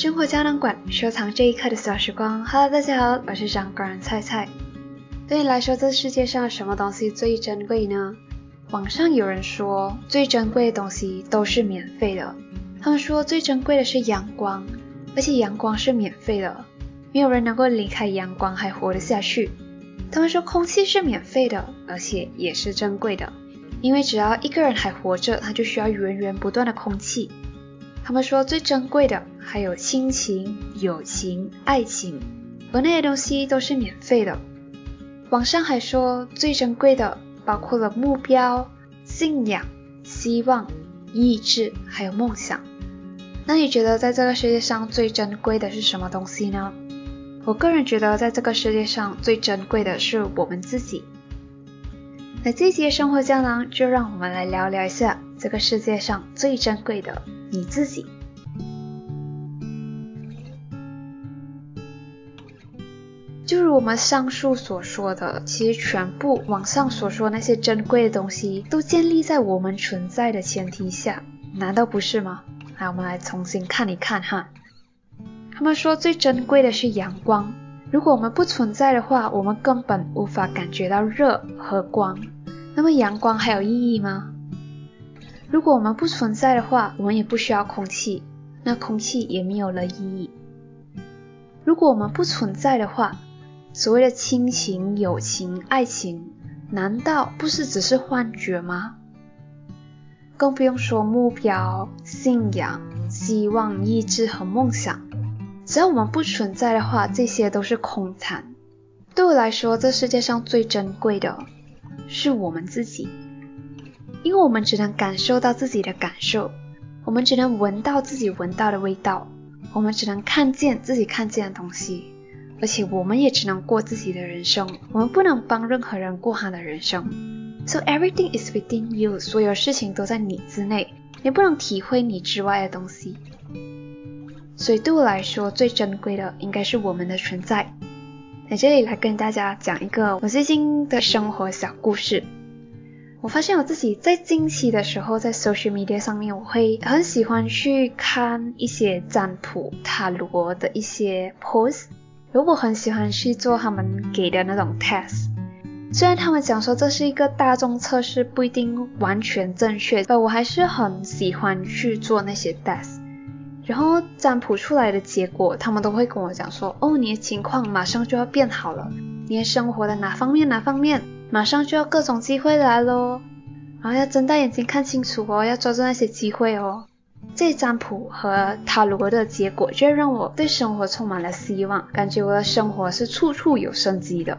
生活胶囊馆，收藏这一刻的小时光。Hello，大家好，我是掌管人菜菜。对你来说，这世界上什么东西最珍贵呢？网上有人说，最珍贵的东西都是免费的。他们说，最珍贵的是阳光，而且阳光是免费的，没有人能够离开阳光还活得下去。他们说，空气是免费的，而且也是珍贵的，因为只要一个人还活着，他就需要源源不断的空气。他们说，最珍贵的还有亲情、友情、爱情，而那些东西都是免费的。网上还说，最珍贵的包括了目标、信仰、希望、意志，还有梦想。那你觉得，在这个世界上最珍贵的是什么东西呢？我个人觉得，在这个世界上最珍贵的是我们自己。那这节生活胶囊，就让我们来聊聊一下这个世界上最珍贵的你自己。就如我们上述所说的，其实全部网上所说那些珍贵的东西，都建立在我们存在的前提下，难道不是吗？来，我们来重新看一看哈。他们说最珍贵的是阳光，如果我们不存在的话，我们根本无法感觉到热和光。那么阳光还有意义吗？如果我们不存在的话，我们也不需要空气，那空气也没有了意义。如果我们不存在的话，所谓的亲情、友情、爱情，难道不是只是幻觉吗？更不用说目标、信仰、希望、意志和梦想。只要我们不存在的话，这些都是空谈。对我来说，这世界上最珍贵的是我们自己，因为我们只能感受到自己的感受，我们只能闻到自己闻到的味道，我们只能看见自己看见的东西。而且我们也只能过自己的人生，我们不能帮任何人过他的人生。So everything is within you，所有事情都在你之内，你不能体会你之外的东西。所以对我来说，最珍贵的应该是我们的存在。在这里来跟大家讲一个我最近的生活小故事。我发现我自己在近期的时候，在 social media 上面，我会很喜欢去看一些占卜塔罗的一些 post。如果很喜欢去做他们给的那种 test，虽然他们讲说这是一个大众测试，不一定完全正确，但，我还是很喜欢去做那些 test。然后占卜出来的结果，他们都会跟我讲说，哦，你的情况马上就要变好了，你的生活的哪方面哪方面，马上就要各种机会来喽，然后要睁大眼睛看清楚哦，要抓住那些机会哦。这占卜和塔罗的结果，就让我对生活充满了希望，感觉我的生活是处处有生机的。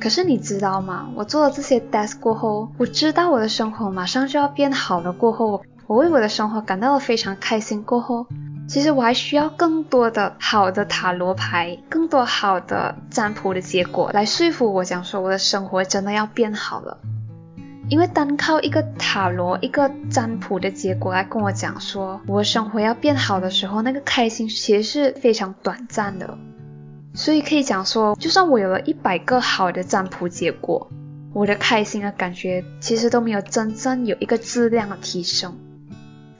可是你知道吗？我做了这些 desk 过后，我知道我的生活马上就要变好了。过后，我为我的生活感到了非常开心。过后，其实我还需要更多的好的塔罗牌，更多好的占卜的结果来说服我，讲说我的生活真的要变好了。因为单靠一个塔罗、一个占卜的结果来跟我讲说我生活要变好的时候，那个开心其实是非常短暂的。所以可以讲说，就算我有了一百个好的占卜结果，我的开心的感觉其实都没有真正有一个质量的提升。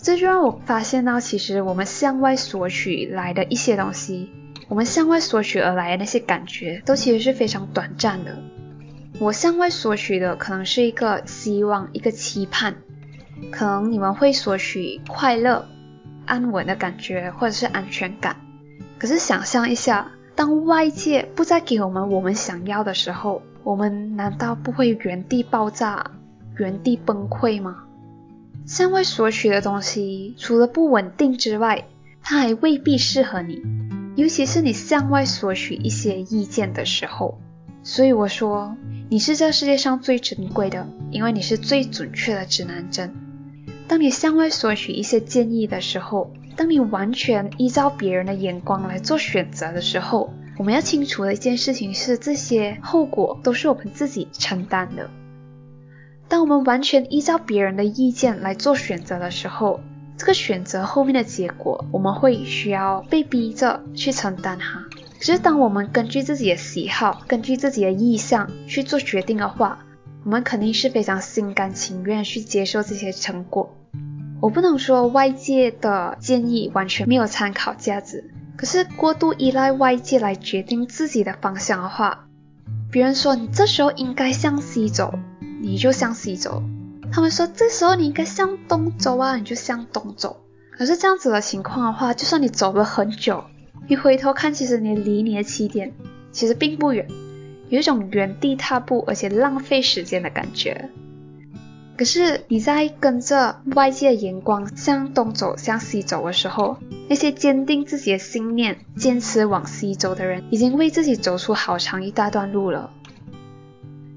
这就让我发现到，其实我们向外索取来的一些东西，我们向外索取而来的那些感觉，都其实是非常短暂的。我向外索取的可能是一个希望，一个期盼，可能你们会索取快乐、安稳的感觉，或者是安全感。可是想象一下，当外界不再给我们我们想要的时候，我们难道不会原地爆炸、原地崩溃吗？向外索取的东西，除了不稳定之外，它还未必适合你，尤其是你向外索取一些意见的时候。所以我说。你是这世界上最珍贵的，因为你是最准确的指南针。当你向外索取一些建议的时候，当你完全依照别人的眼光来做选择的时候，我们要清楚的一件事情是，这些后果都是我们自己承担的。当我们完全依照别人的意见来做选择的时候，这个选择后面的结果，我们会需要被逼着去承担它。只是当我们根据自己的喜好、根据自己的意向去做决定的话，我们肯定是非常心甘情愿去接受这些成果。我不能说外界的建议完全没有参考价值，可是过度依赖外界来决定自己的方向的话，别人说你这时候应该向西走，你就向西走；他们说这时候你应该向东走啊，你就向东走。可是这样子的情况的话，就算你走了很久，你回头看，其实你离你的起点其实并不远，有一种原地踏步而且浪费时间的感觉。可是你在跟着外界的眼光向东走、向西走的时候，那些坚定自己的信念、坚持往西走的人，已经为自己走出好长一大段路了。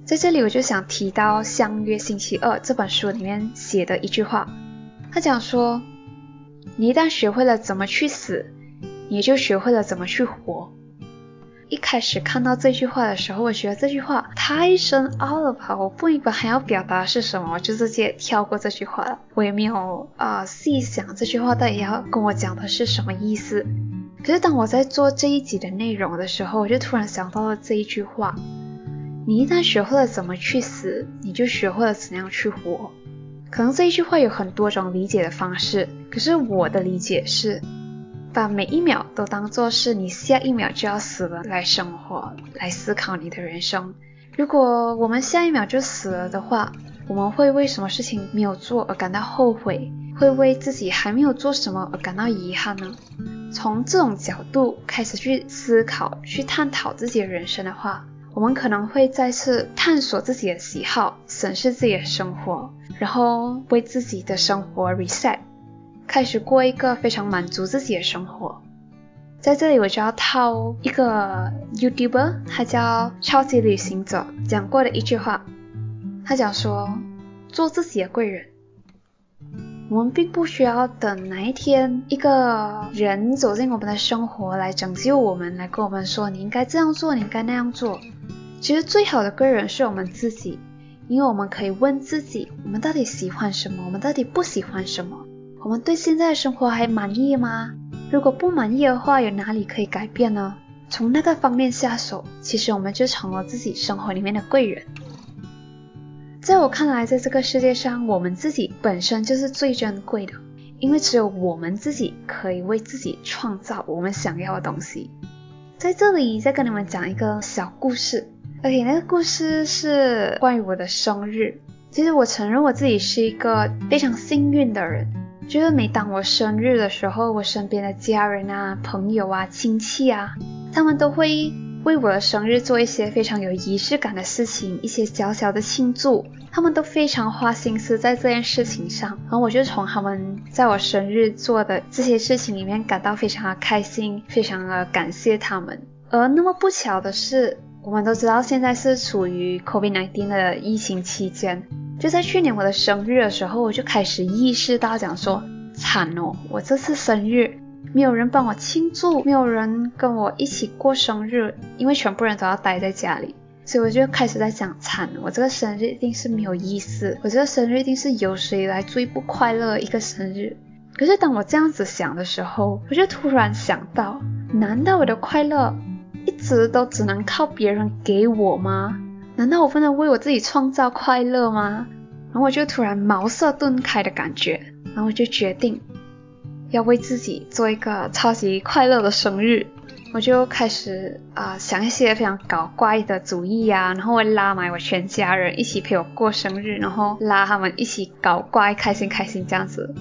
在这里，我就想提到《相约星期二》这本书里面写的一句话，他讲说。你一旦学会了怎么去死，你就学会了怎么去活。一开始看到这句话的时候，我觉得这句话太深奥了吧，我不明白还要表达是什么，我就直接跳过这句话了。我也没有啊细想这句话到底要跟我讲的是什么意思。可是当我在做这一集的内容的时候，我就突然想到了这一句话：你一旦学会了怎么去死，你就学会了怎样去活。可能这一句话有很多种理解的方式，可是我的理解是，把每一秒都当做是你下一秒就要死了来生活，来思考你的人生。如果我们下一秒就死了的话，我们会为什么事情没有做而感到后悔？会为自己还没有做什么而感到遗憾呢？从这种角度开始去思考、去探讨自己的人生的话，我们可能会再次探索自己的喜好，审视自己的生活。然后为自己的生活 reset，开始过一个非常满足自己的生活。在这里我就要套一个 YouTuber，他叫超级旅行者讲过的一句话，他讲说做自己的贵人。我们并不需要等哪一天一个人走进我们的生活来拯救我们，来跟我们说你应该这样做，你应该那样做。其实最好的贵人是我们自己。因为我们可以问自己，我们到底喜欢什么？我们到底不喜欢什么？我们对现在的生活还满意吗？如果不满意的话，有哪里可以改变呢？从那个方面下手，其实我们就成了自己生活里面的贵人。在我看来，在这个世界上，我们自己本身就是最珍贵的，因为只有我们自己可以为自己创造我们想要的东西。在这里，再跟你们讲一个小故事。OK，那个故事是关于我的生日。其实我承认我自己是一个非常幸运的人，就是每当我生日的时候，我身边的家人啊、朋友啊、亲戚啊，他们都会为我的生日做一些非常有仪式感的事情，一些小小的庆祝，他们都非常花心思在这件事情上。然后我就从他们在我生日做的这些事情里面感到非常的开心，非常的感谢他们。而那么不巧的是。我们都知道，现在是处于 COVID-19 的疫情期间。就在去年我的生日的时候，我就开始意识到，讲说惨哦，我这次生日没有人帮我庆祝，没有人跟我一起过生日，因为全部人都要待在家里，所以我就开始在讲惨，我这个生日一定是没有意思，我这个生日一定是有史以来最不快乐一个生日。可是当我这样子想的时候，我就突然想到，难道我的快乐？一直都只能靠别人给我吗？难道我不能为我自己创造快乐吗？然后我就突然茅塞顿开的感觉，然后我就决定要为自己做一个超级快乐的生日。我就开始啊想一些非常搞怪的主意啊，然后我拉埋我全家人一起陪我过生日，然后拉他们一起搞怪，开心开心这样子。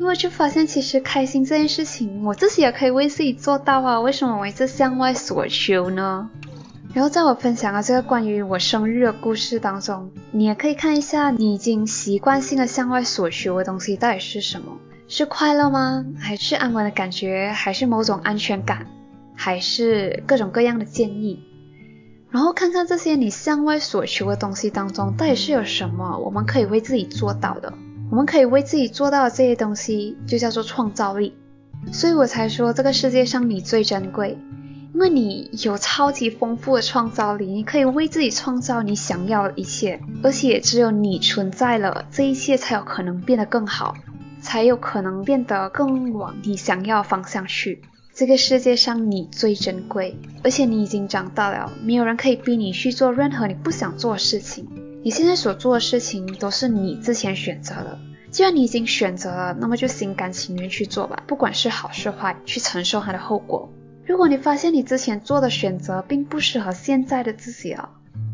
因为就发现，其实开心这件事情，我自己也可以为自己做到啊。为什么我一直向外索求呢？然后在我分享的这个关于我生日的故事当中，你也可以看一下，你已经习惯性的向外索求的东西到底是什么？是快乐吗？还是安稳的感觉？还是某种安全感？还是各种各样的建议？然后看看这些你向外索求的东西当中，到底是有什么我们可以为自己做到的？我们可以为自己做到的这些东西，就叫做创造力。所以我才说，这个世界上你最珍贵，因为你有超级丰富的创造力，你可以为自己创造你想要的一切，而且只有你存在了，这一切才有可能变得更好，才有可能变得更往你想要的方向去。这个世界上你最珍贵，而且你已经长大了，没有人可以逼你去做任何你不想做的事情。你现在所做的事情都是你之前选择的，既然你已经选择了，那么就心甘情愿去做吧，不管是好是坏，去承受它的后果。如果你发现你之前做的选择并不适合现在的自己了，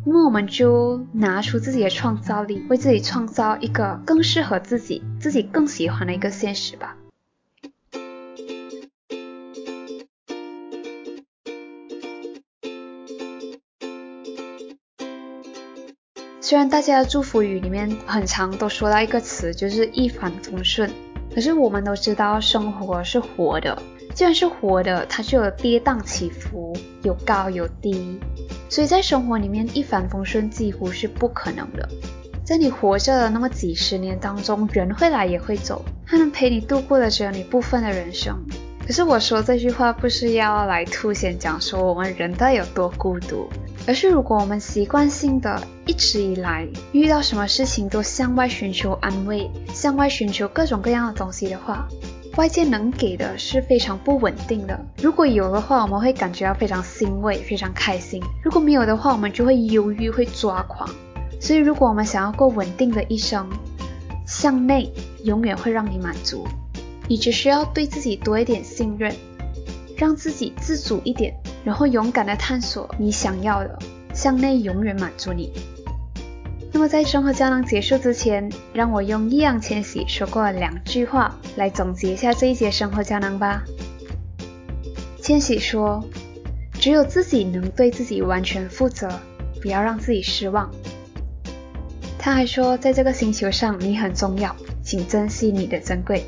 那么我们就拿出自己的创造力，为自己创造一个更适合自己、自己更喜欢的一个现实吧。虽然大家的祝福语里面很长都说到一个词，就是一帆风顺，可是我们都知道生活是活的，既然是活的，它就有跌宕起伏，有高有低，所以在生活里面一帆风顺几乎是不可能的。在你活着的那么几十年当中，人会来也会走，他能陪你度过的只有你部分的人生。可是我说这句话不是要来凸显讲说我们人的有多孤独，而是如果我们习惯性的一直以来遇到什么事情都向外寻求安慰，向外寻求各种各样的东西的话，外界能给的是非常不稳定的。如果有的话，我们会感觉到非常欣慰，非常开心；如果没有的话，我们就会忧郁，会抓狂。所以如果我们想要过稳定的一生，向内永远会让你满足。你只需要对自己多一点信任，让自己自主一点，然后勇敢的探索你想要的，向内永远满足你。那么在生活胶囊结束之前，让我用易烊千玺说过两句话来总结一下这一节生活胶囊吧。千玺说：“只有自己能对自己完全负责，不要让自己失望。”他还说：“在这个星球上，你很重要，请珍惜你的珍贵。”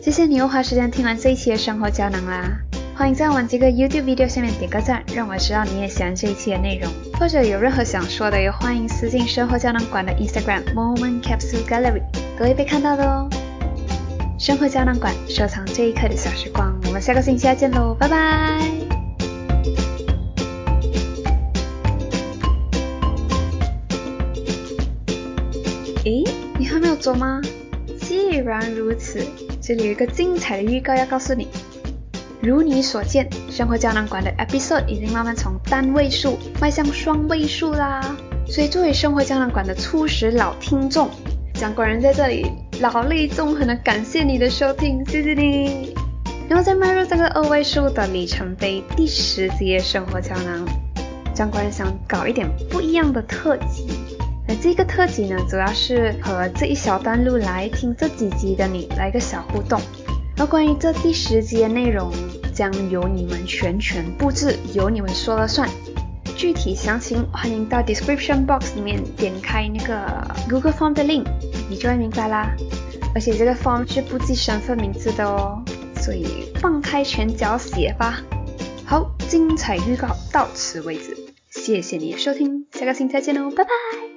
谢谢你又花时间听完这一期的生活胶囊啦！欢迎在我们这个 YouTube video 下面点个赞，让我知道你也喜欢这一期的内容，或者有任何想说的，也欢迎私信生活胶囊馆的 Instagram Moment Capsule Gallery，都会被看到的哦。生活胶囊馆收藏这一刻的小时光，我们下个星期再见喽，拜拜！诶，你还没有走吗？既然如此。这里有一个精彩的预告要告诉你，如你所见，生活胶囊馆的 episode 已经慢慢从单位数迈向双位数啦。所以作为生活胶囊馆的初始老听众，蒋管人在这里老泪纵横的感谢你的收听，谢谢你。然后在迈入这个二位数的里程碑第十集生活胶囊，蒋管人想搞一点不一样的特辑。那这个特辑呢，主要是和这一小段路来听这几集的你来个小互动。而关于这第十集的内容，将由你们全权布置，由你们说了算。具体详情欢迎到 description box 里面点开那个 Google Form 的 link，你就会明白啦。而且这个 form 是不记身份名字的哦，所以放开拳脚写吧。好，精彩预告到此为止，谢谢你的收听，下个星期再见喽，拜拜。